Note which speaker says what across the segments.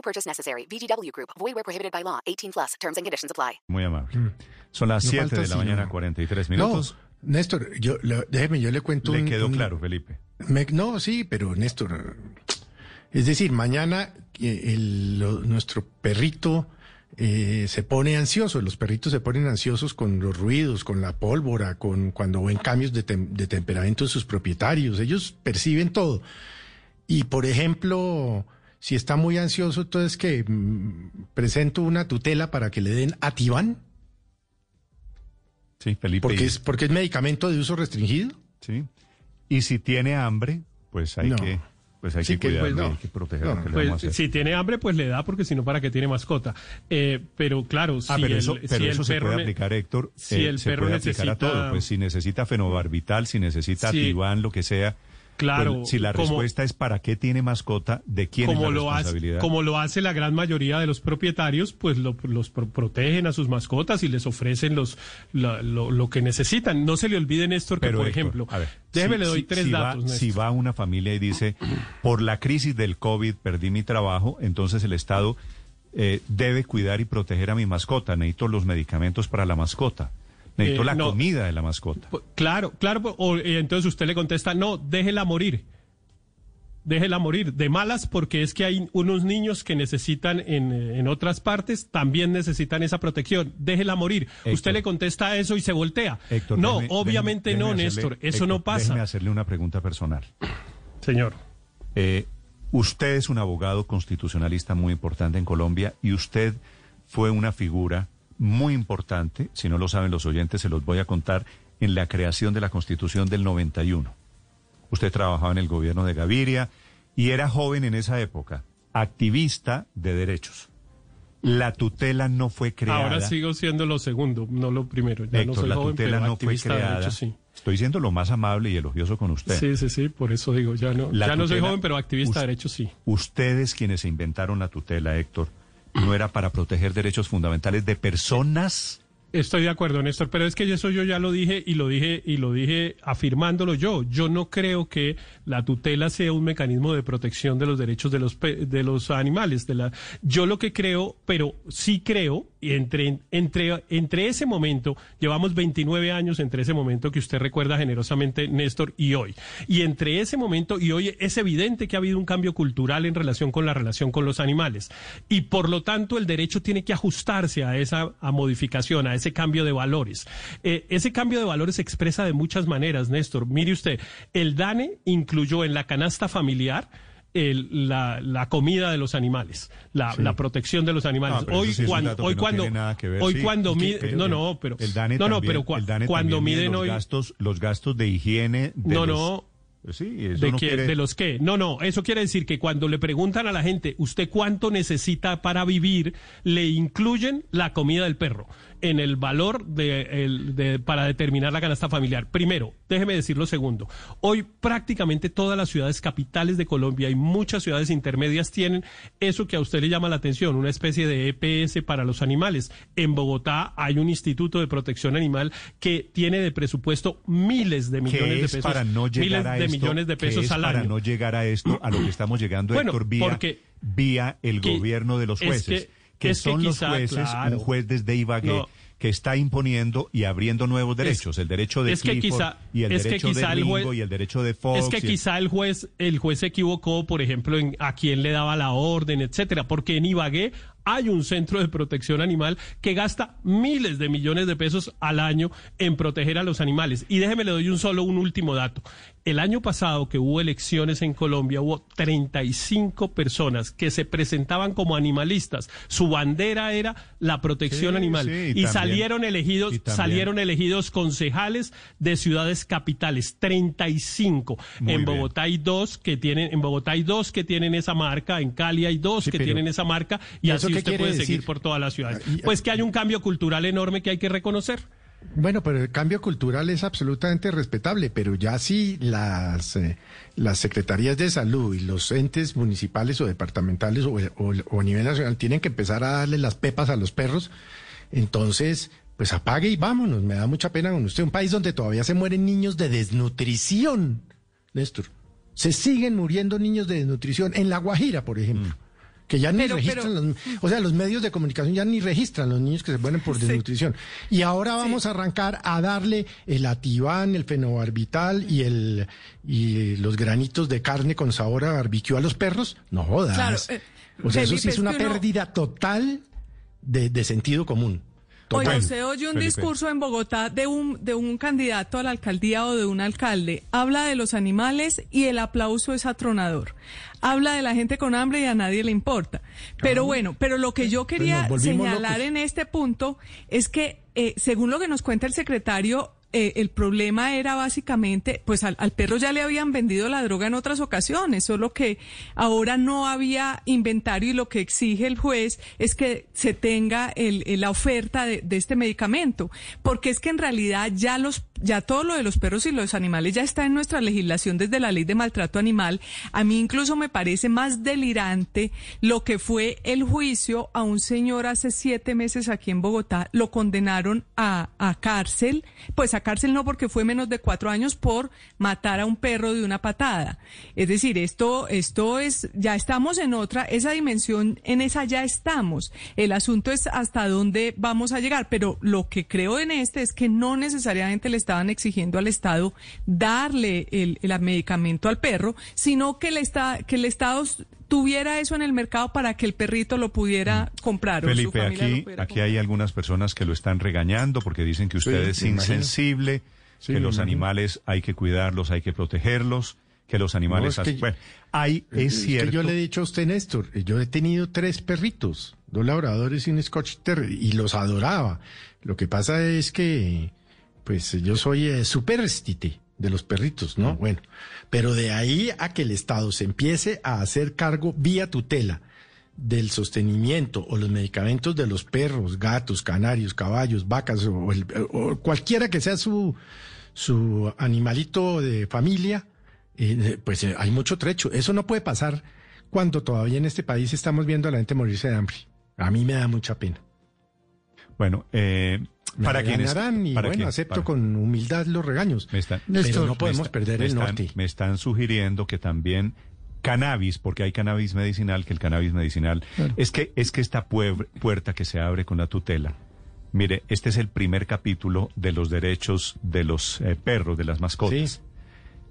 Speaker 1: No purchase necessary. VGW Group. Void where prohibited by law. 18 plus. Terms and conditions apply.
Speaker 2: Muy amable. Son las
Speaker 3: No
Speaker 2: 7
Speaker 3: falta
Speaker 2: de la mañana, 43
Speaker 3: No,
Speaker 2: minutos.
Speaker 3: Néstor, yo, le- déjeme, yo le cuento
Speaker 2: Le
Speaker 3: un-
Speaker 2: quedó
Speaker 3: un-
Speaker 2: claro, Felipe.
Speaker 3: me- no, sí, pero Néstor, es decir, mañana eh, el- lo- nuestro perrito eh, se pone ansioso, los perritos se ponen ansiosos con los ruidos, con la pólvora, con cuando ven cambios de, tem- de temperamento en sus propietarios, ellos perciben todo. Y por ejemplo, si está muy ansioso, entonces que mm, presento una tutela para que le den Ativan,
Speaker 2: Sí, Felipe.
Speaker 3: porque es, porque es medicamento de uso restringido.
Speaker 2: sí. Y si tiene hambre, pues hay
Speaker 3: No.
Speaker 2: que, pues hay
Speaker 3: Sí,
Speaker 2: que cuidarlo,
Speaker 3: pues, no.
Speaker 2: hay que protegerlo.
Speaker 3: No,
Speaker 2: ¿qué le
Speaker 4: Pues, si tiene hambre, pues le da, porque si no, ¿para qué tiene mascota? Eh, pero claro, si
Speaker 2: Ah, pero
Speaker 4: el,
Speaker 2: eso, pero
Speaker 4: si el
Speaker 2: eso se
Speaker 4: perro
Speaker 2: puede aplicar, Héctor.
Speaker 4: si
Speaker 2: eh,
Speaker 4: el
Speaker 2: se
Speaker 4: perro
Speaker 2: puede aplicar a
Speaker 4: necesita-
Speaker 2: todo. Pues si necesita fenobarbital, si necesita
Speaker 4: Sí.
Speaker 2: Ativan, lo que sea.
Speaker 4: Claro,
Speaker 2: pues, si la
Speaker 4: como-
Speaker 2: respuesta es para qué tiene mascota, ¿de quién
Speaker 4: como
Speaker 2: es la
Speaker 4: lo hace
Speaker 2: responsabilidad?
Speaker 4: como lo hace la gran mayoría de los propietarios pues lo- los pro- protegen a sus mascotas y les ofrecen los la- lo, lo que necesitan no se le olvide Néstor que
Speaker 2: Pero,
Speaker 4: por
Speaker 2: Héctor,
Speaker 4: ejemplo
Speaker 2: a ver,
Speaker 4: déjeme
Speaker 2: si-
Speaker 4: le doy tres
Speaker 2: si
Speaker 4: datos
Speaker 2: Va, si va una familia y dice, por la crisis del COVID perdí mi trabajo, entonces el Estado eh, debe cuidar y proteger a mi mascota. Necesito los medicamentos para la mascota. Necesito
Speaker 4: Eh,
Speaker 2: la
Speaker 4: no.
Speaker 2: comida de la mascota.
Speaker 4: Pues, Claro, claro, pues, o, eh, entonces usted le contesta, no, déjela morir. Déjela morir de malas porque es que hay unos niños que necesitan en, en otras partes, también necesitan esa protección. Déjela morir.
Speaker 2: Héctor.
Speaker 4: usted le contesta eso y se voltea.
Speaker 2: Héctor,
Speaker 4: no,
Speaker 2: déjeme-
Speaker 4: obviamente
Speaker 2: déjeme-
Speaker 4: no,
Speaker 2: déjeme
Speaker 4: Néstor.
Speaker 2: hacerle-
Speaker 4: Eso
Speaker 2: Héctor,
Speaker 4: no pasa.
Speaker 2: Déjeme hacerle una pregunta personal.
Speaker 4: Señor.
Speaker 2: Eh, usted es un abogado constitucionalista muy importante en Colombia y usted fue una figura muy importante, si no lo saben los oyentes, se los voy a contar, en la creación de la Constitución del 91. Usted trabajaba en el gobierno de Gaviria y era joven en esa época, activista de derechos. La tutela no fue creada.
Speaker 4: Ahora sigo siendo lo segundo, no lo primero. Ya no
Speaker 2: Héctor,
Speaker 4: soy
Speaker 2: la
Speaker 4: joven,
Speaker 2: tutela
Speaker 4: pero
Speaker 2: no fue creada.
Speaker 4: derechos, sí.
Speaker 2: Estoy siendo lo más amable y elogioso con usted.
Speaker 4: Sí, sí, sí, por eso digo, ya no,
Speaker 2: La
Speaker 4: ya no soy joven, pero activista de derechos sí.
Speaker 2: Ustedes quienes se inventaron la tutela, Héctor, no era para proteger derechos fundamentales de personas.
Speaker 4: Estoy de acuerdo, Néstor, pero es que eso yo ya lo dije y lo dije y lo dije afirmándolo yo. Yo no creo que la tutela sea un mecanismo de protección de los derechos de los de los animales. De la, yo lo que creo, pero sí creo, y entre entre entre ese momento llevamos 29 años entre ese momento que usted recuerda generosamente, Néstor, y hoy. Y entre ese momento y hoy es evidente que ha habido un cambio cultural en relación con la relación con los animales y por lo tanto el derecho tiene que ajustarse a esa a modificación, a ese cambio de valores. Eh, ese cambio de valores se expresa de muchas maneras, Néstor. Mire usted, el DANE incluyó en la canasta familiar el- la, la comida de los animales, la, la protección de los animales. Hoy
Speaker 2: sí
Speaker 4: cuando, hoy
Speaker 2: que no
Speaker 4: cuando,
Speaker 2: tiene nada que ver,
Speaker 4: hoy
Speaker 2: sí.
Speaker 4: cuando
Speaker 2: que-
Speaker 4: no, no, pero,
Speaker 2: el DANE
Speaker 4: no, no, pero cua-
Speaker 2: el DANE
Speaker 4: cuando miden
Speaker 2: los
Speaker 4: hoy,
Speaker 2: gastos, los gastos de higiene de
Speaker 4: no,
Speaker 2: los-
Speaker 4: no,
Speaker 2: sí, eso
Speaker 4: ¿De,
Speaker 2: no
Speaker 4: qué?
Speaker 2: quiere-
Speaker 4: ¿De los qué? No, no, eso quiere decir que cuando le preguntan a la gente, ¿usted cuánto necesita para vivir? Le incluyen la comida del perro en el valor de, el- de- para determinar la canasta familiar. Primero, déjeme decir lo segundo. Hoy prácticamente todas las ciudades capitales de Colombia y muchas ciudades intermedias tienen eso que a usted le llama la atención, una especie de EPS para los animales. En Bogotá hay un instituto de protección animal que tiene de presupuesto miles de millones de
Speaker 2: es
Speaker 4: pesos.
Speaker 2: para no llegar
Speaker 4: miles
Speaker 2: a
Speaker 4: de
Speaker 2: esto,
Speaker 4: millones de pesos
Speaker 2: es
Speaker 4: al
Speaker 2: para no llegar a esto, a lo que estamos llegando,
Speaker 4: Bueno,
Speaker 2: Héctor, vía,
Speaker 4: porque-
Speaker 2: vía el
Speaker 4: que-
Speaker 2: gobierno de los
Speaker 4: es
Speaker 2: jueces,
Speaker 4: que-
Speaker 2: que,
Speaker 4: es que
Speaker 2: son los jueces,
Speaker 4: claro.
Speaker 2: un juez desde Ibagué,
Speaker 4: No.
Speaker 2: que está imponiendo y abriendo nuevos derechos, el derecho de
Speaker 4: es que quizá-
Speaker 2: y el
Speaker 4: es que
Speaker 2: derecho de
Speaker 4: quizá el
Speaker 2: Ringo
Speaker 4: juez-
Speaker 2: y el derecho de Fox.
Speaker 4: Es que
Speaker 2: el-
Speaker 4: quizá el juez, el juez se equivocó, por ejemplo, en a quién le daba la orden, etcétera, porque en Ibagué hay un centro de protección animal que gasta miles de millones de pesos al año en proteger a los animales. Y déjeme le doy un solo, un último dato. El año pasado que hubo elecciones en Colombia, hubo 35 personas que se presentaban como animalistas. Su bandera era la protección
Speaker 2: Sí,
Speaker 4: animal.
Speaker 2: sí,
Speaker 4: y
Speaker 2: también
Speaker 4: salieron elegidos,
Speaker 2: y
Speaker 4: salieron elegidos concejales de ciudades capitales, 35.
Speaker 2: Muy
Speaker 4: en
Speaker 2: bien.
Speaker 4: Bogotá hay dos que tienen, en Bogotá hay dos que tienen esa marca, en Cali hay dos
Speaker 3: Sí,
Speaker 4: que tienen esa marca y
Speaker 3: ¿Eso
Speaker 4: así usted puede
Speaker 3: decir?
Speaker 4: seguir por todas las ciudades.
Speaker 3: Ah,
Speaker 4: Pues que hay un cambio cultural enorme que hay que reconocer.
Speaker 3: Bueno, pero el cambio cultural es absolutamente respetable, pero ya sí las, eh, las secretarías de salud y los entes municipales o departamentales o, a nivel nacional tienen que empezar a darle las pepas a los perros, entonces, pues apague y vámonos. Me da mucha pena con usted. Un país donde todavía se mueren niños de desnutrición, Néstor. Se siguen muriendo niños de desnutrición en La Guajira, por ejemplo. Que ya ni
Speaker 5: Pero-
Speaker 3: registran
Speaker 5: pero-
Speaker 3: los, o sea, los medios de comunicación ya ni registran los niños que se mueren por desnutrición. Y ahora vamos a arrancar a darle el ativán, el fenobarbital y el y los granitos de carne con sabor a barbecue a los perros. No jodas.
Speaker 5: Claro, eh,
Speaker 3: o sea, eso sí es una pérdida total de, de sentido común.
Speaker 5: Oye,
Speaker 3: Total.
Speaker 5: usted oye un
Speaker 2: Felipe.
Speaker 5: discurso en Bogotá de un, de un candidato a la alcaldía o de un alcalde. Habla de los animales y el aplauso es atronador. Habla de la gente con hambre y a nadie le importa. Pero bueno, pero lo que yo quería
Speaker 3: nos volvimos
Speaker 5: señalar
Speaker 3: locos.
Speaker 5: en este punto es que, eh, según lo que nos cuenta el secretario, eh, el problema era básicamente, pues al, perro ya le habían vendido la droga en otras ocasiones, solo que ahora no había inventario y lo que exige el juez es que se tenga el, la oferta de este medicamento, porque es que en realidad ya los ya todo lo de los perros y los animales ya está en nuestra legislación desde la ley de maltrato animal. A mí incluso me parece más delirante lo que fue el juicio a un señor hace siete meses aquí en Bogotá. Lo condenaron a, a cárcel, pues a cárcel no porque fue menos de cuatro años por matar a un perro de una patada. Es decir, esto, esto es, ya estamos en otra, esa dimensión, en esa ya estamos. El asunto es hasta dónde vamos a llegar, pero lo que creo en este es que no necesariamente le estaban exigiendo al Estado darle el, el medicamento al perro, sino que el, esta- que el Estado tuviera eso en el mercado para que el perrito lo pudiera comprar. o su
Speaker 2: Felipe,
Speaker 5: lo
Speaker 2: aquí,
Speaker 5: pudiera
Speaker 2: aquí
Speaker 5: comprar.
Speaker 2: hay algunas personas que lo están regañando porque dicen que usted
Speaker 3: Sí,
Speaker 2: es insensible,
Speaker 3: Sí,
Speaker 2: que los
Speaker 3: imagino.
Speaker 2: animales hay que cuidarlos, hay que protegerlos, que los animales...
Speaker 3: No, es que-
Speaker 2: as- bueno, hay, es, cierto...
Speaker 3: yo le he dicho a usted, Néstor, yo he tenido tres perritos, dos labradores y un Scotch Terrier, y los adoraba. Lo que pasa es que, pues yo soy eh, superstite de los perritos, ¿no? Bueno, pero de ahí a que el Estado se empiece a hacer cargo vía tutela del sostenimiento o los medicamentos de los perros, gatos, canarios, caballos, vacas o, el- o cualquiera que sea su, su animalito de familia, eh, pues eh, hay mucho trecho. Eso no puede pasar cuando todavía en este país estamos viendo a la gente morirse de hambre. A mí me da mucha pena.
Speaker 2: Bueno, eh, para quienes...
Speaker 3: y
Speaker 2: para
Speaker 3: bueno, acepto
Speaker 2: para-
Speaker 3: con humildad los regaños.
Speaker 2: Me están,
Speaker 3: Pero no podemos
Speaker 2: está-
Speaker 3: perder el
Speaker 2: están-
Speaker 3: norte.
Speaker 2: Me están sugiriendo que también cannabis, porque hay cannabis medicinal, que el cannabis medicinal es que es que esta puer- puerta que se abre con la tutela. Mire, este es el primer capítulo de los derechos de los eh, perros, de las mascotas.
Speaker 3: Sí.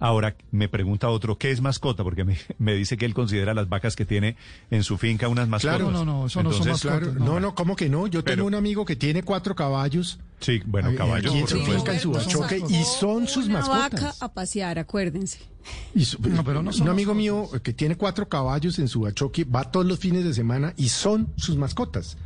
Speaker 2: Ahora me pregunta otro, ¿qué es mascota? Porque me, me dice que él considera las vacas que tiene en su finca unas mascotas.
Speaker 3: Claro,
Speaker 6: no, no, eso no son
Speaker 2: Entonces,
Speaker 6: mascotas.
Speaker 3: Claro, no, no, ¿cómo que no? Yo
Speaker 2: Pero-
Speaker 3: tengo un amigo que tiene cuatro caballos.
Speaker 2: Sí, bueno, caballos,
Speaker 3: aquí en su finca, en su bachoque,
Speaker 6: mascotas.
Speaker 3: y son sus
Speaker 7: Una
Speaker 3: mascotas.
Speaker 7: vaca a pasear, acuérdense.
Speaker 3: Y su-
Speaker 6: No, pero no son
Speaker 3: un amigo mío que tiene cuatro caballos en su bachoque va todos los fines de semana y son sus mascotas.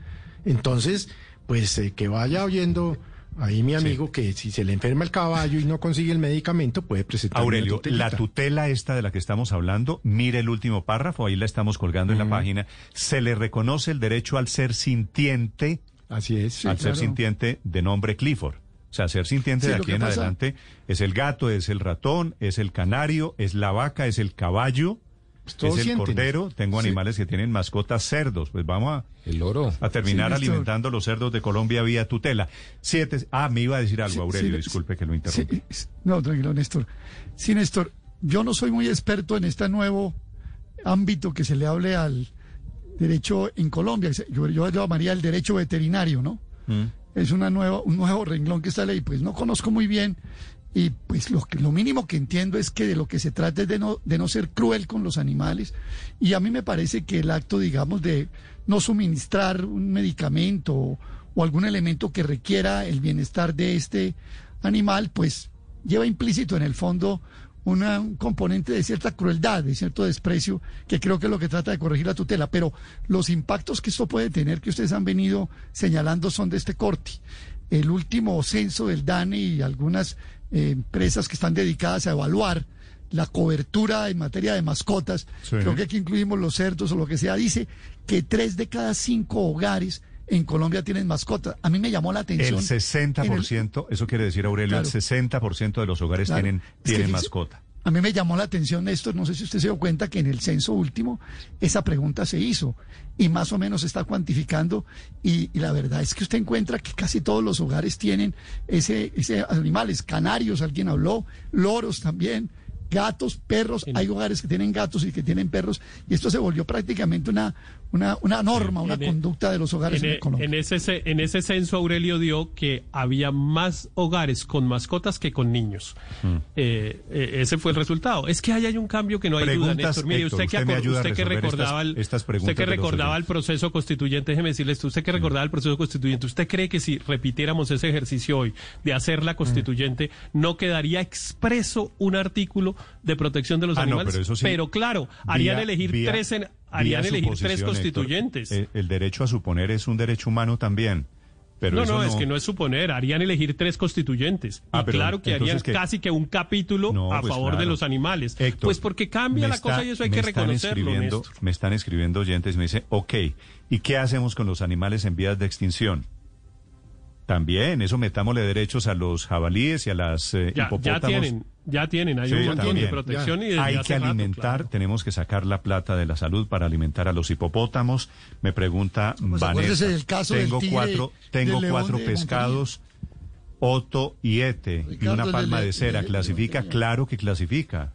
Speaker 3: Entonces, pues eh, que vaya oyendo ahí mi amigo que si se le enferma el caballo y no consigue el medicamento puede presentar
Speaker 2: Aurelio, la tutela esta de la que estamos hablando, mire el último párrafo, ahí la estamos colgando en la página. Se le reconoce el derecho al ser sintiente,
Speaker 3: Así es.
Speaker 2: al ser sintiente de nombre Clifford. O sea, ser sintiente
Speaker 3: Sí,
Speaker 2: de aquí en
Speaker 3: pasa-
Speaker 2: adelante es el gato, es el ratón, es el canario, es la vaca, es el caballo,
Speaker 3: Pues
Speaker 2: es
Speaker 3: todos
Speaker 2: el
Speaker 3: sienten.
Speaker 2: cordero. Tengo
Speaker 3: Sí.
Speaker 2: animales que tienen mascotas cerdos. Pues vamos a,
Speaker 8: El loro.
Speaker 2: a terminar
Speaker 6: Sí,
Speaker 2: alimentando los cerdos de Colombia vía tutela. Siete. Ah, me iba a decir algo,
Speaker 6: Sí,
Speaker 2: Aurelio,
Speaker 6: sí,
Speaker 2: disculpe que lo interrumpí.
Speaker 6: sí, no, tranquilo, Néstor. Sí, Néstor, yo no soy muy experto en este nuevo ámbito que se le hable al derecho en Colombia. Yo, yo lo llamaría el derecho veterinario, ¿no?
Speaker 2: Mm.
Speaker 6: Es una nueva, un nuevo renglón que esta ley, pues no conozco muy bien. Y pues lo, lo mínimo que entiendo es que de lo que se trata es de no, de no ser cruel con los animales. Y a mí me parece que el acto, digamos, de no suministrar un medicamento o, o algún elemento que requiera el bienestar de este animal, pues lleva implícito en el fondo una- un componente de cierta crueldad, de cierto desprecio, que creo que es lo que trata de corregir la tutela. Pero los impactos que esto puede tener, que ustedes han venido señalando, son de este corte. El último censo del DANE y algunas eh, empresas que están dedicadas a evaluar la cobertura en materia de mascotas,
Speaker 2: Sí.
Speaker 6: creo que aquí incluimos los cerdos o lo que sea, dice que tres de cada cinco hogares en Colombia tienen mascotas. A mí me llamó la
Speaker 2: El
Speaker 6: atención.
Speaker 2: 60%, eso quiere decir, Aurelio,
Speaker 6: Claro.
Speaker 2: el 60% de los hogares
Speaker 6: Claro.
Speaker 2: tienen,
Speaker 6: Es que
Speaker 2: tienen mascota.
Speaker 6: A mí me llamó la atención, Néstor, no sé si usted se dio cuenta que en el censo último esa pregunta se hizo y más o menos se está cuantificando y, y la verdad es que usted encuentra que casi todos los hogares tienen ese, ese animales, canarios, alguien habló, loros también, gatos, perros, hay hogares que tienen gatos y que tienen perros y esto se volvió prácticamente una, una, una norma, una
Speaker 4: En e-
Speaker 6: conducta de los hogares
Speaker 4: En,
Speaker 6: en,
Speaker 4: e-
Speaker 6: Colombia.
Speaker 4: en ese, en ese censo Aurelio dio que había más hogares con mascotas que con niños. Eh, eh, ese fue el resultado. Es que ahí hay un cambio que no hay duda, Néstor. Mire,
Speaker 2: Héctor,
Speaker 4: usted que,
Speaker 2: usted me
Speaker 4: acor-
Speaker 2: ayuda a
Speaker 4: usted que recordaba,
Speaker 2: estas- preguntas
Speaker 4: usted que recordaba el proceso constituyente, déjeme decirle esto, usted que recordaba el proceso constituyente, ¿usted cree que si repitiéramos ese ejercicio hoy de hacer la constituyente, no quedaría expreso un artículo de protección de los
Speaker 2: Ah, no,
Speaker 4: animales?
Speaker 2: pero eso sí.
Speaker 4: claro, harían
Speaker 2: Vía-
Speaker 4: elegir
Speaker 2: vía-
Speaker 4: tres en- harían elegir tres
Speaker 2: Héctor,
Speaker 4: constituyentes.
Speaker 2: eh, el derecho a suponer es un derecho humano también. Pero
Speaker 4: no, no, es que no es suponer, harían elegir tres constituyentes.
Speaker 2: Ah,
Speaker 4: y
Speaker 2: pero
Speaker 4: claro que harían
Speaker 2: que-
Speaker 4: casi que un capítulo
Speaker 2: No,
Speaker 4: a
Speaker 2: pues
Speaker 4: favor de los animales.
Speaker 2: Héctor,
Speaker 4: pues porque cambia la
Speaker 2: está-
Speaker 4: cosa y eso hay que reconocerlo, Néstor.
Speaker 2: Me están escribiendo oyentes, me dice, ok, ¿y qué hacemos con los animales en vías de extinción? También, eso metámosle derechos a los jabalíes y a las eh,
Speaker 4: Ya,
Speaker 2: hipopótamos.
Speaker 4: ya tienen, ya tienen, hay
Speaker 2: Sí,
Speaker 4: un montón
Speaker 2: también.
Speaker 4: de protección y desde
Speaker 2: Hay
Speaker 4: hace
Speaker 2: que
Speaker 4: rato,
Speaker 2: alimentar,
Speaker 4: claro.
Speaker 2: tenemos que sacar la plata de la salud para alimentar a los hipopótamos. Me pregunta
Speaker 6: Pues
Speaker 2: Vanessa,
Speaker 6: del caso
Speaker 2: tengo
Speaker 6: tigre,
Speaker 2: cuatro, tengo cuatro pescados, Otto y Ete, y una
Speaker 6: el de
Speaker 2: palma de cera.
Speaker 6: de- de-
Speaker 2: ¿Clasifica?
Speaker 6: de-
Speaker 2: Claro que clasifica.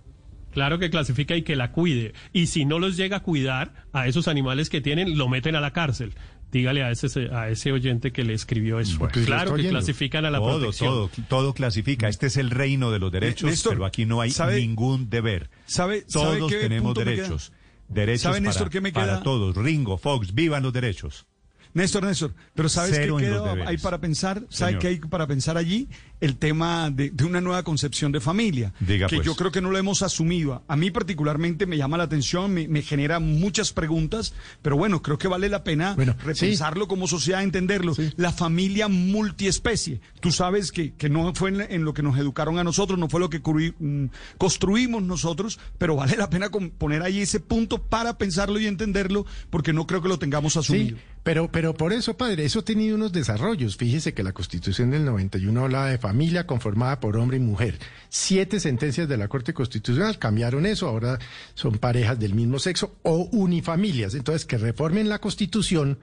Speaker 4: Claro que clasifica y que la cuide. Y si no los llega a cuidar a esos animales que tienen, lo meten a la cárcel. Dígale a ese, a ese oyente que le escribió eso.
Speaker 3: Porque
Speaker 4: claro que clasifican a la
Speaker 2: Todo,
Speaker 4: protección.
Speaker 2: todo, todo clasifica. Este es el reino de los derechos,
Speaker 7: Néstor,
Speaker 2: pero aquí no hay
Speaker 7: ¿sabe-
Speaker 2: ningún deber.
Speaker 7: ¿Sabe-
Speaker 2: Todos tenemos derechos. Derechos
Speaker 7: ¿Sabe,
Speaker 2: para,
Speaker 7: Néstor, qué me
Speaker 2: para todos. Ringo, Fox, vivan los derechos.
Speaker 7: Néstor, Néstor, pero ¿sabes
Speaker 2: Cero
Speaker 7: qué queda hay para pensar? ¿Sabe
Speaker 2: Señor.
Speaker 7: qué hay para pensar allí? El tema de, de una nueva concepción de familia.
Speaker 2: Diga,
Speaker 7: que
Speaker 2: pues.
Speaker 7: yo creo que no lo hemos asumido. A mí particularmente me llama la atención, me, me genera muchas preguntas, pero bueno, creo que vale la pena
Speaker 3: Bueno,
Speaker 7: repensarlo como sociedad, entenderlo.
Speaker 3: Sí.
Speaker 7: La familia multiespecie. Tú sabes que, que no fue en, en lo que nos educaron a nosotros, no fue lo que mm, construimos nosotros, pero vale la pena poner ahí ese punto para pensarlo y entenderlo, porque no creo que lo tengamos asumido.
Speaker 3: Sí, pero, pero por eso, padre, eso ha tenido unos desarrollos. Fíjese que la Constitución del 91 hablaba de familia conformada por hombre y mujer. Siete sentencias de la Corte Constitucional cambiaron eso, ahora son parejas del mismo sexo o unifamilias. Entonces, que reformen la Constitución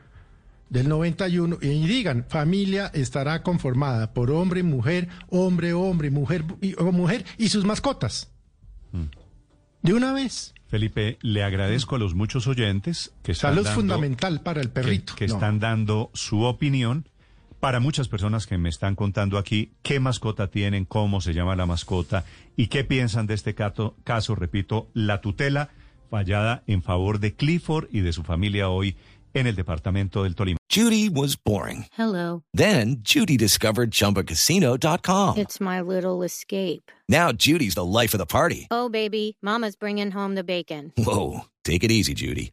Speaker 3: del 91 y digan, familia estará conformada por hombre, mujer, hombre, hombre, mujer y, o mujer y sus mascotas. De una vez.
Speaker 2: Felipe, le agradezco a los muchos oyentes que están
Speaker 3: Salud
Speaker 2: dando-
Speaker 3: fundamental para el
Speaker 2: que,
Speaker 3: perrito.
Speaker 2: que
Speaker 3: No.
Speaker 2: están dando su opinión. Para muchas personas que me están contando aquí qué mascota tienen, cómo se llama la mascota y qué piensan de este caso, caso repito, la tutela fallada en favor de Clifford y de su familia hoy en el departamento del Tolima.
Speaker 8: Judy was boring.
Speaker 9: Hello.
Speaker 8: Then Judy discovered ChumbaCasino.com.
Speaker 9: It's my little escape.
Speaker 8: Now Judy's the life of the party.
Speaker 9: Oh, baby, Mama's bringing home the bacon.
Speaker 8: Whoa, take it easy, Judy.